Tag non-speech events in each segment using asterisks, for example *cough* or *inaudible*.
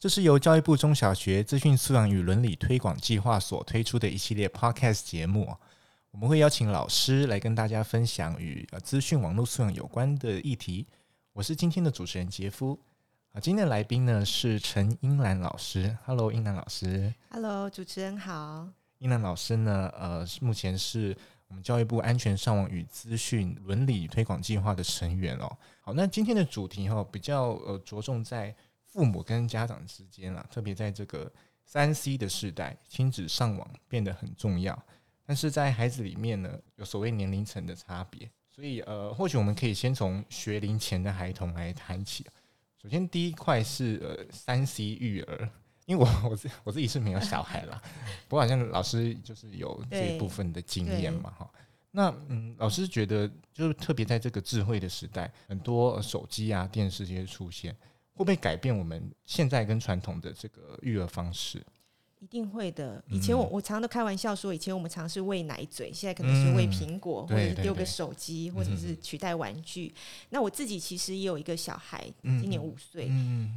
这是由教育部中小学资讯素养与伦理推广计划所推出的一系列 Podcast 节目。我们会邀请老师来跟大家分享与资讯网络素养有关的议题。我是今天的主持人杰夫。啊，今天的来宾呢是陈英兰老师。Hello，英兰老师。Hello，主持人好。英兰老师呢，呃，目前是我们教育部安全上网与资讯伦理推广计划的成员哦。好，那今天的主题哈，比较呃着重在。父母跟家长之间啊，特别在这个三 C 的时代，亲子上网变得很重要。但是在孩子里面呢，有所谓年龄层的差别，所以呃，或许我们可以先从学龄前的孩童来谈起。首先，第一块是呃三 C 育儿，因为我我自我自己是没有小孩啦，*laughs* 不过好像老师就是有这一部分的经验嘛哈。那嗯，老师觉得就是特别在这个智慧的时代，很多手机啊、电视这些出现。会不会改变我们现在跟传统的这个育儿方式？一定会的。以前我我常常都开玩笑说，以前我们常是喂奶嘴，现在可能是喂苹果，或者是丢个手机，或者是取代玩具。那我自己其实也有一个小孩，今年五岁。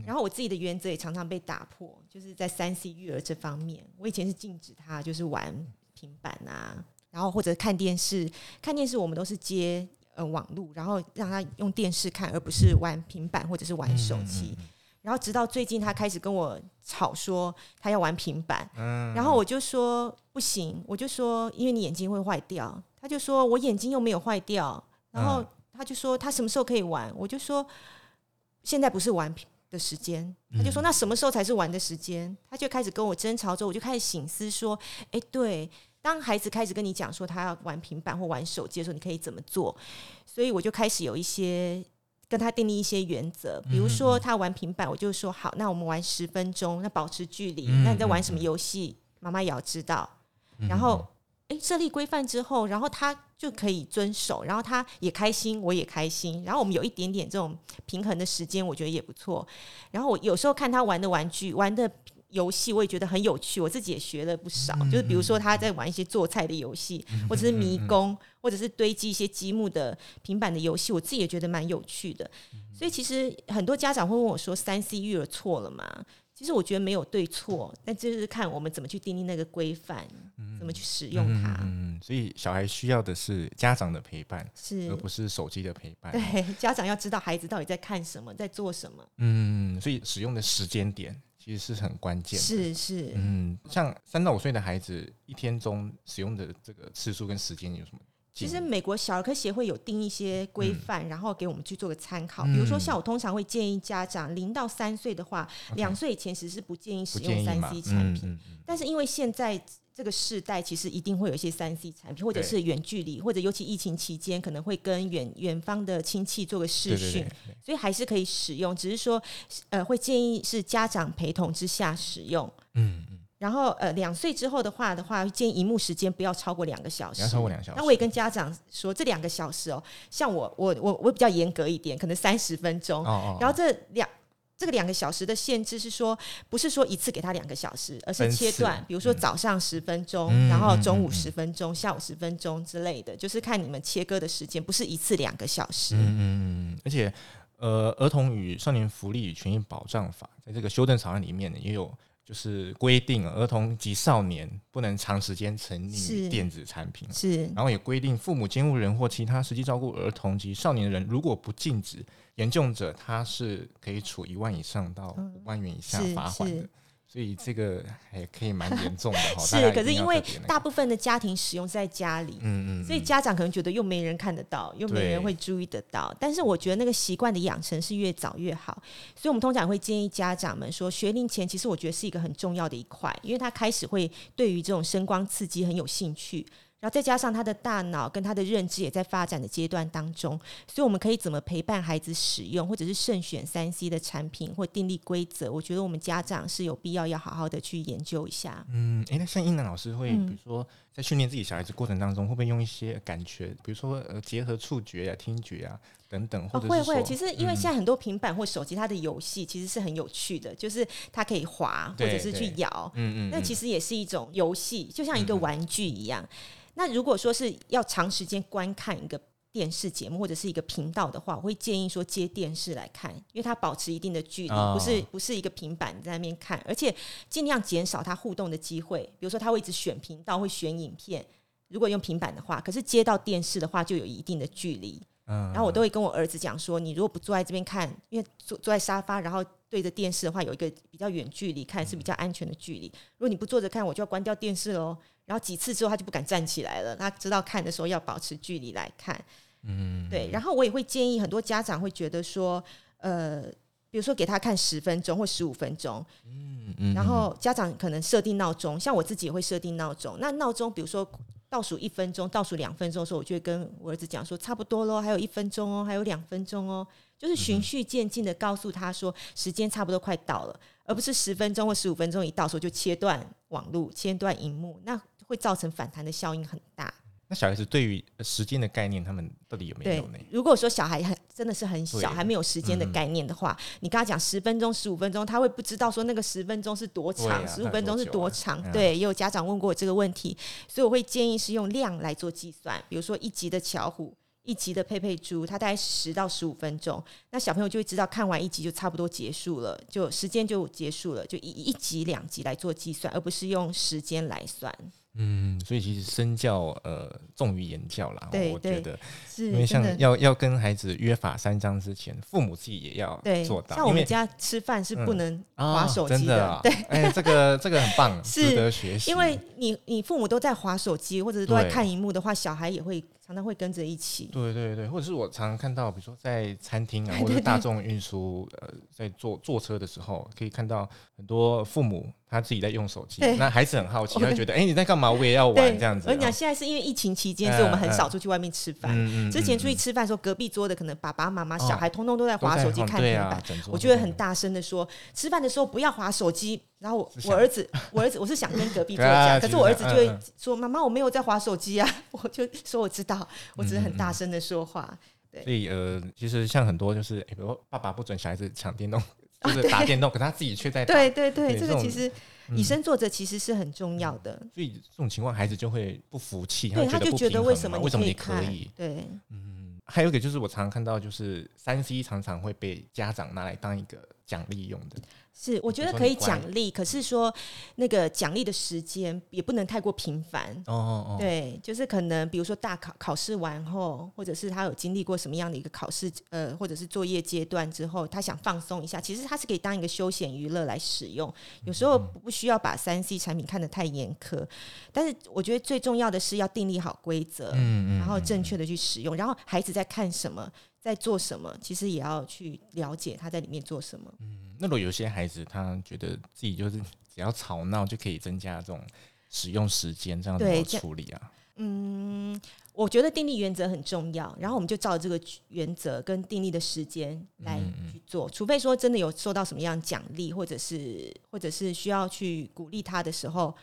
然后我自己的原则也常常被打破，就是在三 C 育儿这方面，我以前是禁止他就是玩平板啊，然后或者看电视。看电视我们都是接。呃，网络，然后让他用电视看，而不是玩平板或者是玩手机。然后直到最近，他开始跟我吵说他要玩平板，然后我就说不行，我就说因为你眼睛会坏掉。他就说我眼睛又没有坏掉，然后他就说他什么时候可以玩？我就说现在不是玩的时间。他就说那什么时候才是玩的时间？他就开始跟我争吵之后，我就开始醒思说，哎，对。当孩子开始跟你讲说他要玩平板或玩手机的时候，你可以怎么做？所以我就开始有一些跟他订立一些原则，比如说他玩平板，我就说好，那我们玩十分钟，那保持距离。那你在玩什么游戏？妈妈也要知道。然后，诶，设立规范之后，然后他就可以遵守，然后他也开心，我也开心。然后我们有一点点这种平衡的时间，我觉得也不错。然后我有时候看他玩的玩具，玩的。游戏我也觉得很有趣，我自己也学了不少。就是比如说他在玩一些做菜的游戏，或者是迷宫，或者是堆积一些积木的平板的游戏，我自己也觉得蛮有趣的。所以其实很多家长会问我说：“三 C 育儿错了吗？”其实我觉得没有对错，但就是看我们怎么去定义那个规范，怎么去使用它。嗯，所以小孩需要的是家长的陪伴，是而不是手机的陪伴。对，家长要知道孩子到底在看什么，在做什么。嗯，所以使用的时间点。其实是很关键，是是，嗯，像三到五岁的孩子，一天中使用的这个次数跟时间有什么？其实美国小儿科协会有定一些规范，嗯、然后给我们去做个参考。嗯、比如说，像我通常会建议家长，零到三岁的话，两岁以前其实是不建议使用三 C 产品。但是因为现在。这个世代其实一定会有一些三 C 产品，或者是远距离，或者尤其疫情期间可能会跟远远方的亲戚做个视讯，所以还是可以使用，只是说呃会建议是家长陪同之下使用。嗯嗯。然后呃两岁之后的话的话，建议荧幕时间不要超过两个小时。要超过两小时。那我也跟家长说，这两个小时哦，像我我我我比较严格一点，可能三十分钟。哦哦。然后这两。这个两个小时的限制是说，不是说一次给他两个小时，而是切断，比如说早上十分钟，嗯、然后中午十分钟，嗯、下午十分钟之类的，就是看你们切割的时间，不是一次两个小时。嗯，而且，呃，儿童与少年福利与权益保障法在这个修正草案里面呢，也有。就是规定儿童及少年不能长时间沉溺于电子产品，是。然后也规定父母监护人或其他实际照顾儿童及少年人，如果不禁止，严重者他是可以处一万以上到五万元以下罚款的。所以这个还可以蛮严重的哈。*laughs* 是，可是因为大部分的家庭使用是在家里，嗯嗯，所以家长可能觉得又没人看得到，又没人会注意得到。但是我觉得那个习惯的养成是越早越好。所以我们通常会建议家长们说，学龄前其实我觉得是一个很重要的一块，因为他开始会对于这种声光刺激很有兴趣。然后再加上他的大脑跟他的认知也在发展的阶段当中，所以我们可以怎么陪伴孩子使用，或者是慎选三 C 的产品或订立规则？我觉得我们家长是有必要要好好的去研究一下。嗯，诶、欸，那像英南老师会，比如说在训练自己小孩子过程当中，会不会用一些感觉，比如说呃结合触觉呀、啊、听觉啊等等，或者、哦、会会。其实因为现在很多平板或手机，它的游戏其实是很有趣的，就是它可以滑或者是去摇，嗯嗯，那其实也是一种游戏，就像一个玩具一样。那如果说是要长时间观看一个电视节目或者是一个频道的话，我会建议说接电视来看，因为它保持一定的距离，不是不是一个平板在那边看，而且尽量减少它互动的机会。比如说，他会一直选频道，会选影片。如果用平板的话，可是接到电视的话，就有一定的距离。嗯然后我都会跟我儿子讲说，你如果不坐在这边看，因为坐坐在沙发，然后对着电视的话，有一个比较远距离看是比较安全的距离。如果你不坐着看，我就要关掉电视喽。然后几次之后，他就不敢站起来了。他知道看的时候要保持距离来看，嗯，对。然后我也会建议很多家长会觉得说，呃，比如说给他看十分钟或十五分钟，嗯嗯。然后家长可能设定闹钟，像我自己也会设定闹钟。那闹钟比如说倒数一分钟、倒数两分钟的时候，我就会跟我儿子讲说，差不多喽，还有一分钟哦，还有两分钟哦，就是循序渐进的告诉他说，时间差不多快到了，而不是十分钟或十五分钟一到时候就切断网络、切断荧幕那。会造成反弹的效应很大。那小孩子对于时间的概念，他们到底有没有呢？如果说小孩很真的是很小，还没有时间的概念的话，嗯、你跟他讲十分钟、十五分钟，他会不知道说那个十分钟是多长，十五、啊、分钟是多长。对，啊、对，也有家长问过我这个问题，所以我会建议是用量来做计算。比如说一集的巧虎，一集的佩佩猪，它大概十到十五分钟，那小朋友就会知道看完一集就差不多结束了，就时间就结束了，就以一集两集来做计算，而不是用时间来算。嗯，所以其实身教呃重于言教啦，我觉得，是因为像要要跟孩子约法三章之前，父母自己也要做到。像我们家吃饭是不能划手机的，对，哎，这个这个很棒，*laughs* 值得学习。因为你你父母都在划手机或者是都在看荧幕的话，小孩也会。常常会跟着一起，对对对，或者是我常常看到，比如说在餐厅啊，*laughs* 或者大众运输，呃，在坐坐车的时候，可以看到很多父母他自己在用手机，那孩子很好奇，*laughs* 他会觉得，哎，你在干嘛？我也要玩这样子。我跟你讲，现在是因为疫情期间，所以我们很少出去外面吃饭。之前出去吃饭的时候，隔壁桌的可能爸爸妈妈、小孩通通都在划手机、看平板，我就会很大声的说，吃饭的时候不要划手机。然后我我儿子，我儿子，我是想跟隔壁 *laughs* 桌讲，可是我儿子就会说：“妈妈，我没有在划手机啊。*laughs* ”我就说：“我知道，我只是很大声的说话。”对，所以呃，其实像很多就是，比如爸爸不准小孩子抢电动，就是打电动，可他自己却在打。对对对，这个其实以身作则其实是很重要的。所以这种情况，孩子就会不服气，对，他就觉得为什么为什么你可以？对，嗯，还有一个就是我常常看到，就是三 C 常常会被家长拿来当一个奖励用的。是，我觉得可以奖励，可是说那个奖励的时间也不能太过频繁。哦哦哦。对，就是可能比如说大考考试完后，或者是他有经历过什么样的一个考试，呃，或者是作业阶段之后，他想放松一下，其实他是可以当一个休闲娱乐来使用。有时候不需要把三 C 产品看得太严苛，但是我觉得最重要的是要订立好规则，嗯嗯，然后正确的去使用，然后孩子在看什么。在做什么？其实也要去了解他在里面做什么。嗯，那如果有些孩子他觉得自己就是 *laughs* 只要吵闹就可以增加这种使用时间，这样怎么处理啊？嗯，我觉得定力原则很重要，然后我们就照这个原则跟定力的时间来去做。嗯嗯，除非说真的有受到什么样奖励，或者是或者是需要去鼓励他的时候。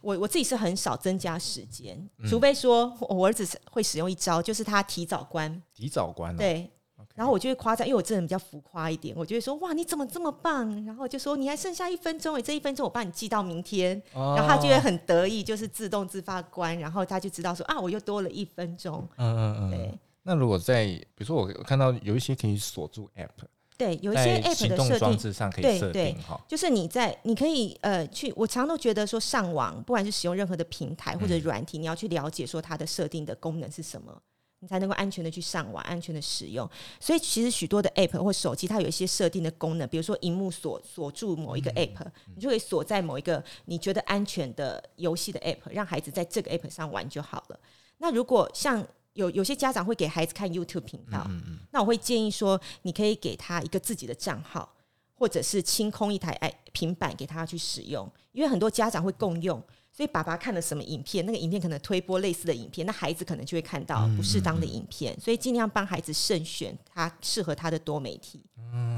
我我自己是很少增加时间，嗯、除非说我儿子会使用一招，就是他提早关，提早关、哦，对。然后我就会夸赞，因为我这人比较浮夸一点，我就会说哇，你怎么这么棒？然后就说你还剩下一分钟，哎，这一分钟我帮你记到明天，哦、然后他就会很得意，就是自动自发关，然后他就知道说啊，我又多了一分钟，嗯嗯嗯，对。那如果在比如说我看到有一些可以锁住 App。对，有一些 App 的设定，对对，好就是你在你可以呃去，我常常都觉得说上网，不管是使用任何的平台或者软体，嗯、你要去了解说它的设定的功能是什么，你才能够安全的去上网，安全的使用。所以其实许多的 App 或手机，它有一些设定的功能，比如说荧幕锁锁住某一个 App，、嗯嗯、你就可以锁在某一个你觉得安全的游戏的 App，让孩子在这个 App 上玩就好了。那如果像有有些家长会给孩子看 YouTube 频道，嗯嗯，那我会建议说，你可以给他一个自己的账号，或者是清空一台平板给他去使用，因为很多家长会共用，所以爸爸看了什么影片，那个影片可能推播类似的影片，那孩子可能就会看到不适当的影片，所以尽量帮孩子慎选他适合他的多媒体。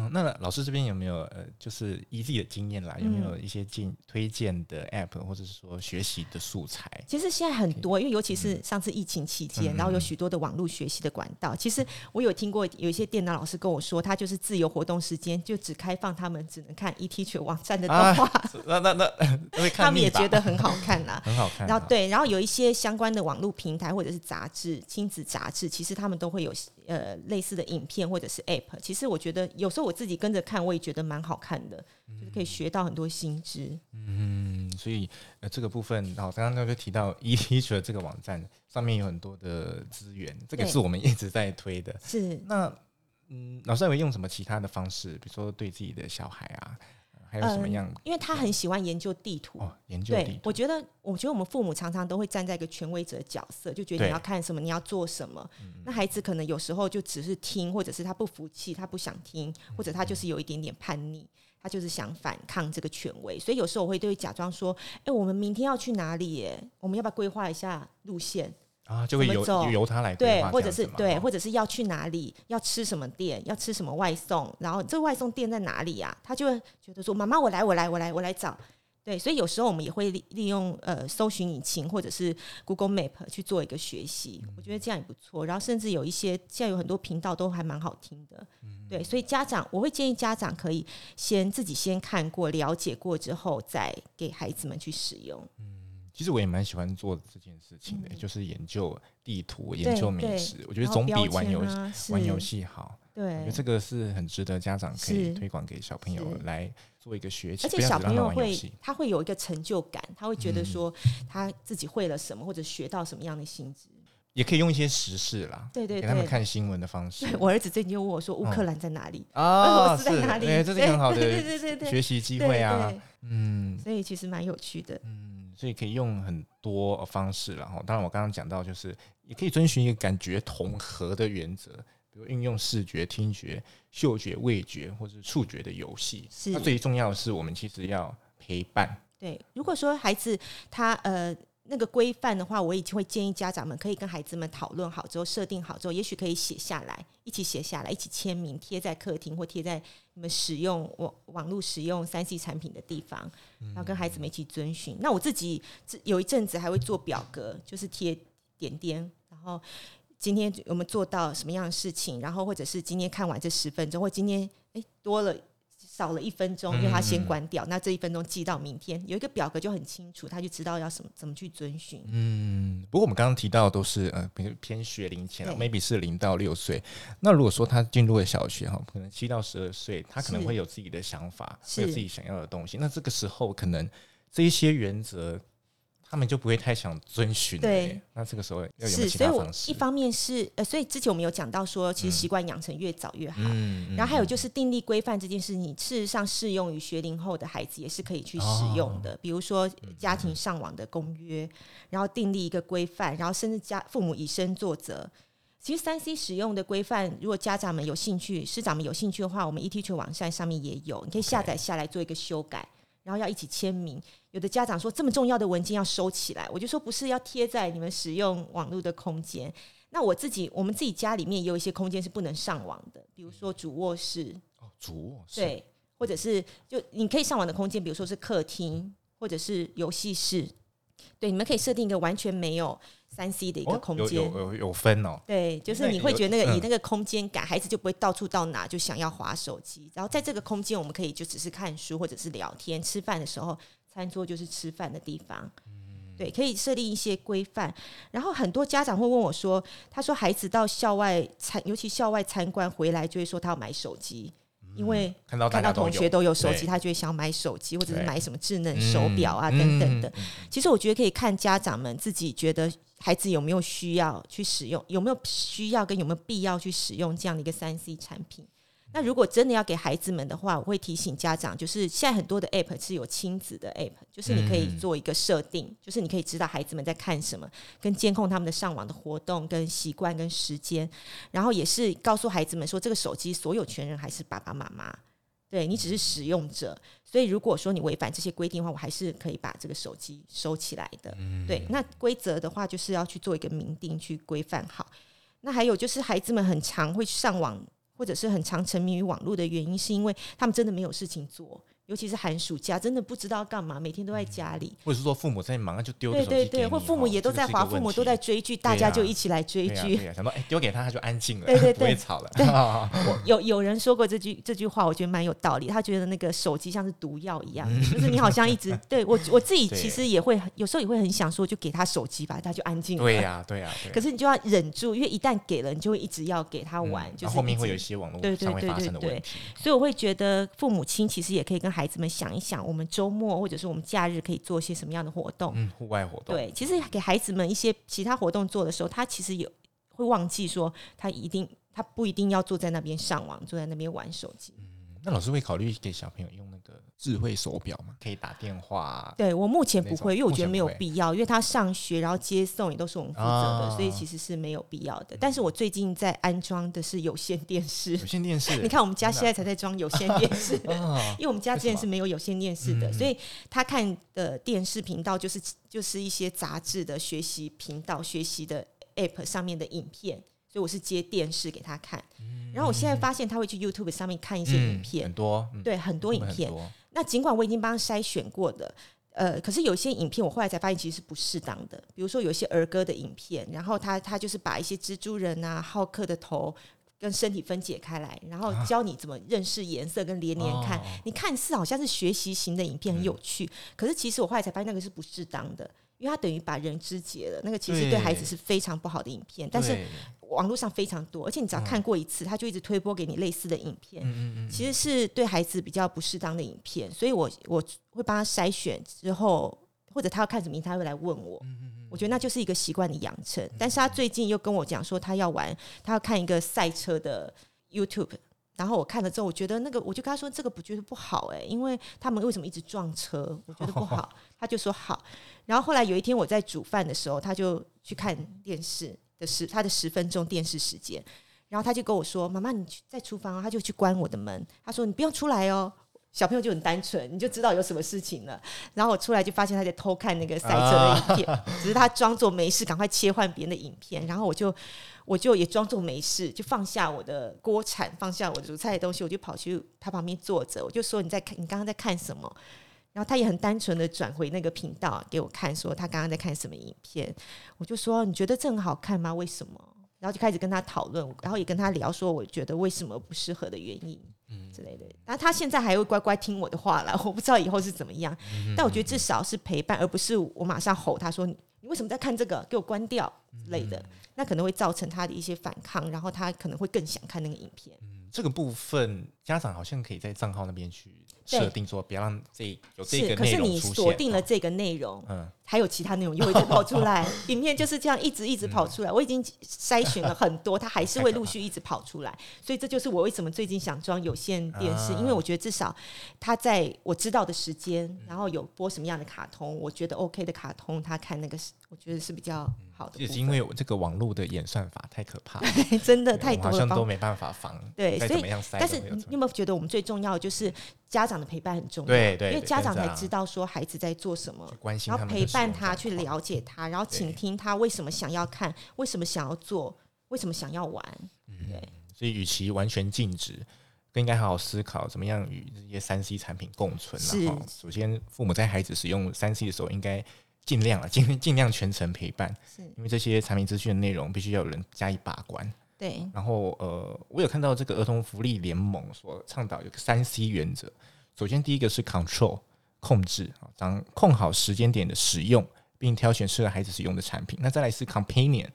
嗯，那老师这边有没有呃，就是以自己的经验啦，有没有一些进推荐的 App 或者是说学习的素材？其实现在很多，因为尤其是上次疫情期间，嗯、然后有许多的网络学习的管道。其实我有听过有一些电脑老师跟我说，他就是自由活动时间就只开放他们只能看 eTeacher 网站的动画、啊，那那那他们也觉得很好看啦，*laughs* 很好看。然后对，然后有一些相关的网络平台或者是杂志、亲子杂志，其实他们都会有呃类似的影片或者是 App。其实我觉得有时候我自己跟着看，我也觉得蛮好看的，就是可以学到很多新知。嗯，所以呃这个部分，然后刚刚就提到 *laughs* eTeacher 这个网站上面有很多的资源，这个是我们一直在推的。是那嗯，老师还会用什么其他的方式，比如说对自己的小孩啊？还有什么样、嗯？因为他很喜欢研究地图。哦，研究地图。对，我觉得，我觉得我们父母常常都会站在一个权威者的角色，就觉得你要看什么，你要做什么。那孩子可能有时候就只是听，或者是他不服气，他不想听，或者他就是有一点点叛逆，他就是想反抗这个权威。所以有时候我会对假装说：“哎、欸，我们明天要去哪里？耶？我们要不要规划一下路线？”啊，就会由由他来对，或者是对，或者是要去哪里，要吃什么店，要吃什么外送，然后这个外送店在哪里呀、啊？他就会觉得说：“妈妈，我来，我来，我来，我来找。”对，所以有时候我们也会利利用呃搜寻引擎或者是 Google Map 去做一个学习，我觉得这样也不错。然后甚至有一些现在有很多频道都还蛮好听的，对，所以家长我会建议家长可以先自己先看过、了解过之后，再给孩子们去使用。其实我也蛮喜欢做这件事情的，嗯、就是研究地图、研究美食。我觉得总比玩游戏、啊、玩游戏好。对，我觉得这个是很值得家长可以推广给小朋友来做一个学习。而且小朋友会，他会有一个成就感，他会觉得说他自己会了什么，或者学到什么样的新知。也可以用一些时事啦，对对，对，给他们看新闻的方式。我儿子最近就问我说：“乌克兰在哪里？俄罗斯在哪里？”哎，这是很好的 *laughs* 学习机会啊。嗯，所以其实蛮有趣的。嗯，所以可以用很多方式，然后当然我刚刚讲到，就是也可以遵循一个感觉统合的原则，比如运用视觉、听觉、嗅觉、味觉或者是触觉的游戏。是，那最重要的是我们其实要陪伴。对，如果说孩子他呃。那个规范的话，我已经会建议家长们可以跟孩子们讨论好之后，设定好之后，也许可以写下来，一起写下来，一起签名贴在客厅或贴在你们使用网网络使用三 C 产品的地方，然后跟孩子们一起遵循。那我自己有一阵子还会做表格，就是贴点点，然后今天我们做到什么样的事情，然后或者是今天看完这十分钟，或今天诶多了。少了一分钟，因为他先关掉，嗯、那这一分钟记到明天，有一个表格就很清楚，他就知道要什么怎么去遵循。嗯，不过我们刚刚提到的都是呃，比如偏学龄前，maybe 是零到六岁。那如果说他进入了小学哈，可能七到十二岁，他可能会有自己的想法，会有自己想要的东西。那这个时候，可能这一些原则。他们就不会太想遵循。对，那这个时候要有其他方式。所以我一方面是呃，所以之前我们有讲到说，其实习惯养成越早越好。嗯。然后还有就是订立规范这件事，你事实上适用于学龄后的孩子也是可以去使用的。比如说家庭上网的公约，然后订立一个规范，然后甚至家父母以身作则。其实三 C 使用的规范，如果家长们有兴趣，师长们有兴趣的话，我们 eTeacher 网站上面也有，你可以下载下来做一个修改。然后要一起签名，有的家长说这么重要的文件要收起来，我就说不是要贴在你们使用网络的空间。那我自己，我们自己家里面也有一些空间是不能上网的，比如说主卧室哦，主卧室对，或者是就你可以上网的空间，比如说是客厅或者是游戏室，对，你们可以设定一个完全没有。三 C 的一个空间，有有分哦。对，就是你会觉得那个以那个空间感，孩子就不会到处到哪就想要划手机。然后在这个空间，我们可以就只是看书或者是聊天。吃饭的时候，餐桌就是吃饭的地方。对，可以设定一些规范。然后很多家长会问我说：“他说孩子到校外参，尤其校外参观回来，就会说他要买手机。”因为看到看到同学都有手机，他就会想买手机，或者是买什么智能手表啊等等的。其实我觉得可以看家长们自己觉得孩子有没有需要去使用，有没有需要跟有没有必要去使用这样的一个三 C 产品。那如果真的要给孩子们的话，我会提醒家长，就是现在很多的 App 是有亲子的 App，就是你可以做一个设定，嗯、就是你可以知道孩子们在看什么，跟监控他们的上网的活动、跟习惯、跟时间，然后也是告诉孩子们说，这个手机所有权人还是爸爸妈妈。对，你只是使用者，所以如果说你违反这些规定的话，我还是可以把这个手机收起来的。嗯、对，那规则的话就是要去做一个明定，去规范好。那还有就是孩子们很常会上网，或者是很常沉迷于网络的原因，是因为他们真的没有事情做。尤其是寒暑假，真的不知道干嘛，每天都在家里，嗯、或者是说父母在忙，就丢对对对，或父母也都在划，父母都在追剧，大家就一起来追剧。想到哎，丢给他，他就安静了，对对 *laughs* 对，不会吵了。*laughs* 对有有人说过这句这句话，我觉得蛮有道理。他觉得那个手机像是毒药一样，嗯、就是你好像一直 *laughs* 对我我自己其实也会有时候也会很想说，就给他手机吧，他就安静了。对呀对呀。可是你就要忍住，因为一旦给了，你就会一直要给他玩，就是后面会有一些网络上会发生的问题。所以我会觉得父母亲其实也可以跟孩子们想一想。我们周末或者是我们假日可以做些什么样的活动？嗯，户外活动。对，其实给孩子们一些其他活动做的时候，他其实有会忘记说，他一定他不一定要坐在那边上网，坐在那边玩手机。嗯那老师会考虑给小朋友用那个智慧手表吗？可以打电话？对，我目前不会，因为我觉得没有必要，因为他上学然后接送也都是我们负责的，所以其实是没有必要的。但是我最近在安装的是有线电视，有线电视。*laughs* 你看我们家现在才在装有线电视，*laughs* 因为我们家之前是没有有线电视的，所以他看的电视频道就是就是一些杂志的学习频道、学习的 App 上面的影片。所以我是接电视给他看，然后我现在发现他会去 YouTube 上面看一些影片，很多，对，很多影片。那尽管我已经帮他筛选过的，呃，可是有些影片我后来才发现其实是不适当的。比如说有些儿歌的影片，然后他他就是把一些蜘蛛人啊、浩克的头跟身体分解开来，然后教你怎么认识颜色跟连连看。你看似好像是学习型的影片很有趣，可是其实我后来才发现那个是不适当的。因为他等于把人肢解了，那个其实对孩子是非常不好的影片。但是网络上非常多，而且你只要看过一次，他就一直推播给你类似的影片。其实是对孩子比较不适当的影片，所以我我会帮他筛选之后，或者他要看什么，他会来问我。我觉得那就是一个习惯的养成。但是他最近又跟我讲说，他要玩，他要看一个赛车的 YouTube。然后我看了之后，我觉得那个，我就跟他说这个不觉得不好哎、欸，因为他们为什么一直撞车？我觉得不好。他就说好。然后后来有一天我在煮饭的时候，他就去看电视的十他的十分钟电视时间，然后他就跟我说：“妈妈，你去在厨房哦。”他就去关我的门，他说：“你不要出来哦。”小朋友就很单纯，你就知道有什么事情了。然后我出来就发现他在偷看那个赛车的影片，*laughs* 只是他装作没事，赶快切换别人的影片。然后我就我就也装作没事，就放下我的锅铲，放下我煮菜的东西，我就跑去他旁边坐着。我就说：“你在看？你刚刚在看什么？”然后他也很单纯的转回那个频道给我看，说他刚刚在看什么影片。我就说：“你觉得这很好看吗？为什么？”然后就开始跟他讨论，然后也跟他聊说我觉得为什么不适合的原因。嗯，之类的，那他现在还会乖乖听我的话了，*laughs* 我不知道以后是怎么样。但我觉得至少是陪伴，而不是我马上吼他说：“你为什么在看这个？给我关掉！”之类的，那可能会造成他的一些反抗，然后他可能会更想看那个影片。嗯，这个部分家长好像可以在账号那边去设定说，不要让这有这个内容出现。是，可是你锁定了这个内容，嗯。还有其他内容又会再跑出来，*laughs* 影片就是这样一直一直跑出来。我已经筛选了很多，它还是会陆续一直跑出来。*laughs* 所以这就是我为什么最近想装有线电视，因为我觉得至少它在我知道的时间，然后有播什么样的卡通，我觉得 OK 的卡通，他看那个是我觉得是比较好的。也是因为我这个网络的演算法太可怕，*laughs* 真的太多了，好像都没办法防。对，所以但是你有没有觉得我们最重要的就是家长的陪伴很重要？对对，因为家长才知道说孩子在做什么，然后陪伴。他去了解他，然后倾听他为什么想要看，为什么想要做，为什么想要玩。对，嗯、所以与其完全禁止，更应该好好思考怎么样与这些三 C 产品共存。是然后，首先父母在孩子使用三 C 的时候，应该尽量啊，尽尽量全程陪伴。是因为这些产品资讯的内容，必须要有人加以把关。对。然后，呃，我有看到这个儿童福利联盟所倡导有个三 C 原则。首先，第一个是 control。控制啊，掌控好时间点的使用，并挑选适合孩子使用的产品。那再来是 companion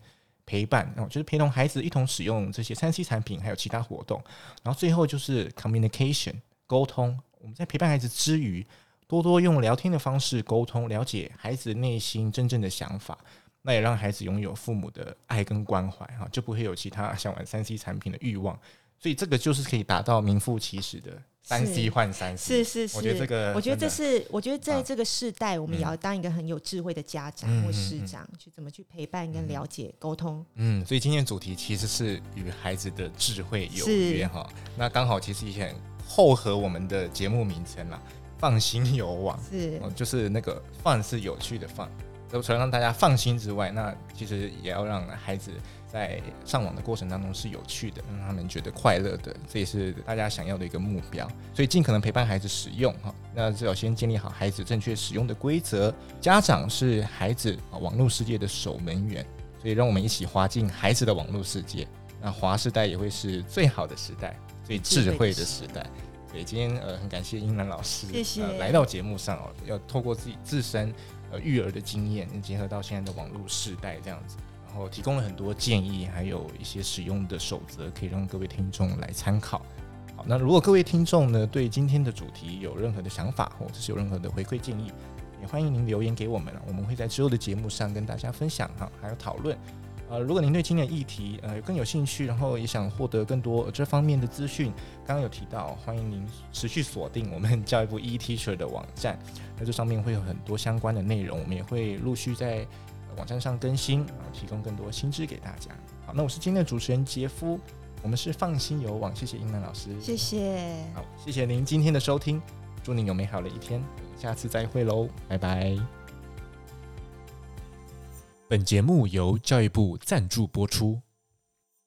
陪伴，然后就是陪同孩子一同使用这些三 C 产品，还有其他活动。然后最后就是 communication 沟通。我们在陪伴孩子之余，多多用聊天的方式沟通，了解孩子内心真正的想法，那也让孩子拥有父母的爱跟关怀哈，就不会有其他想玩三 C 产品的欲望。所以这个就是可以达到名副其实的。三 C 换三 C，是是是，我觉得这个，我觉得这是，我觉得在这个世代，我们也要当一个很有智慧的家长或师长，去怎么去陪伴跟了解沟通。嗯，所以今天的主题其实是与孩子的智慧有约哈。那刚好其实以前后合我们的节目名称啦，放心游网是，就是那个放是有趣的放，除了让大家放心之外，那其实也要让孩子在上网的过程当中是有趣的，让他们觉得快乐的，这也是大家想要的一个目标。所以尽可能陪伴孩子使用哈，那最好先建立好孩子正确使用的规则。家长是孩子啊网络世界的守门员，所以让我们一起滑进孩子的网络世界。那滑时代也会是最好的时代，最智慧的时代。所以今天呃很感谢英兰老师，谢谢、呃、来到节目上哦，要透过自己自身呃育儿的经验，结合到现在的网络世代这样子，然后提供了很多建议，还有一些使用的守则，可以让各位听众来参考。好，那如果各位听众呢对今天的主题有任何的想法，或者是有任何的回馈建议，也欢迎您留言给我们，我们会在之后的节目上跟大家分享哈，还有讨论。呃，如果您对今天的议题呃更有兴趣，然后也想获得更多这方面的资讯，刚刚有提到，欢迎您持续锁定我们教育部 eTeacher 的网站，那这上面会有很多相关的内容，我们也会陆续在网站上更新，然后提供更多新知给大家。好，那我是今天的主持人杰夫，我们是放心游网，谢谢英南老师，谢谢，好，谢谢您今天的收听，祝您有美好的一天，下次再会喽，拜拜。本节目由教育部赞助播出。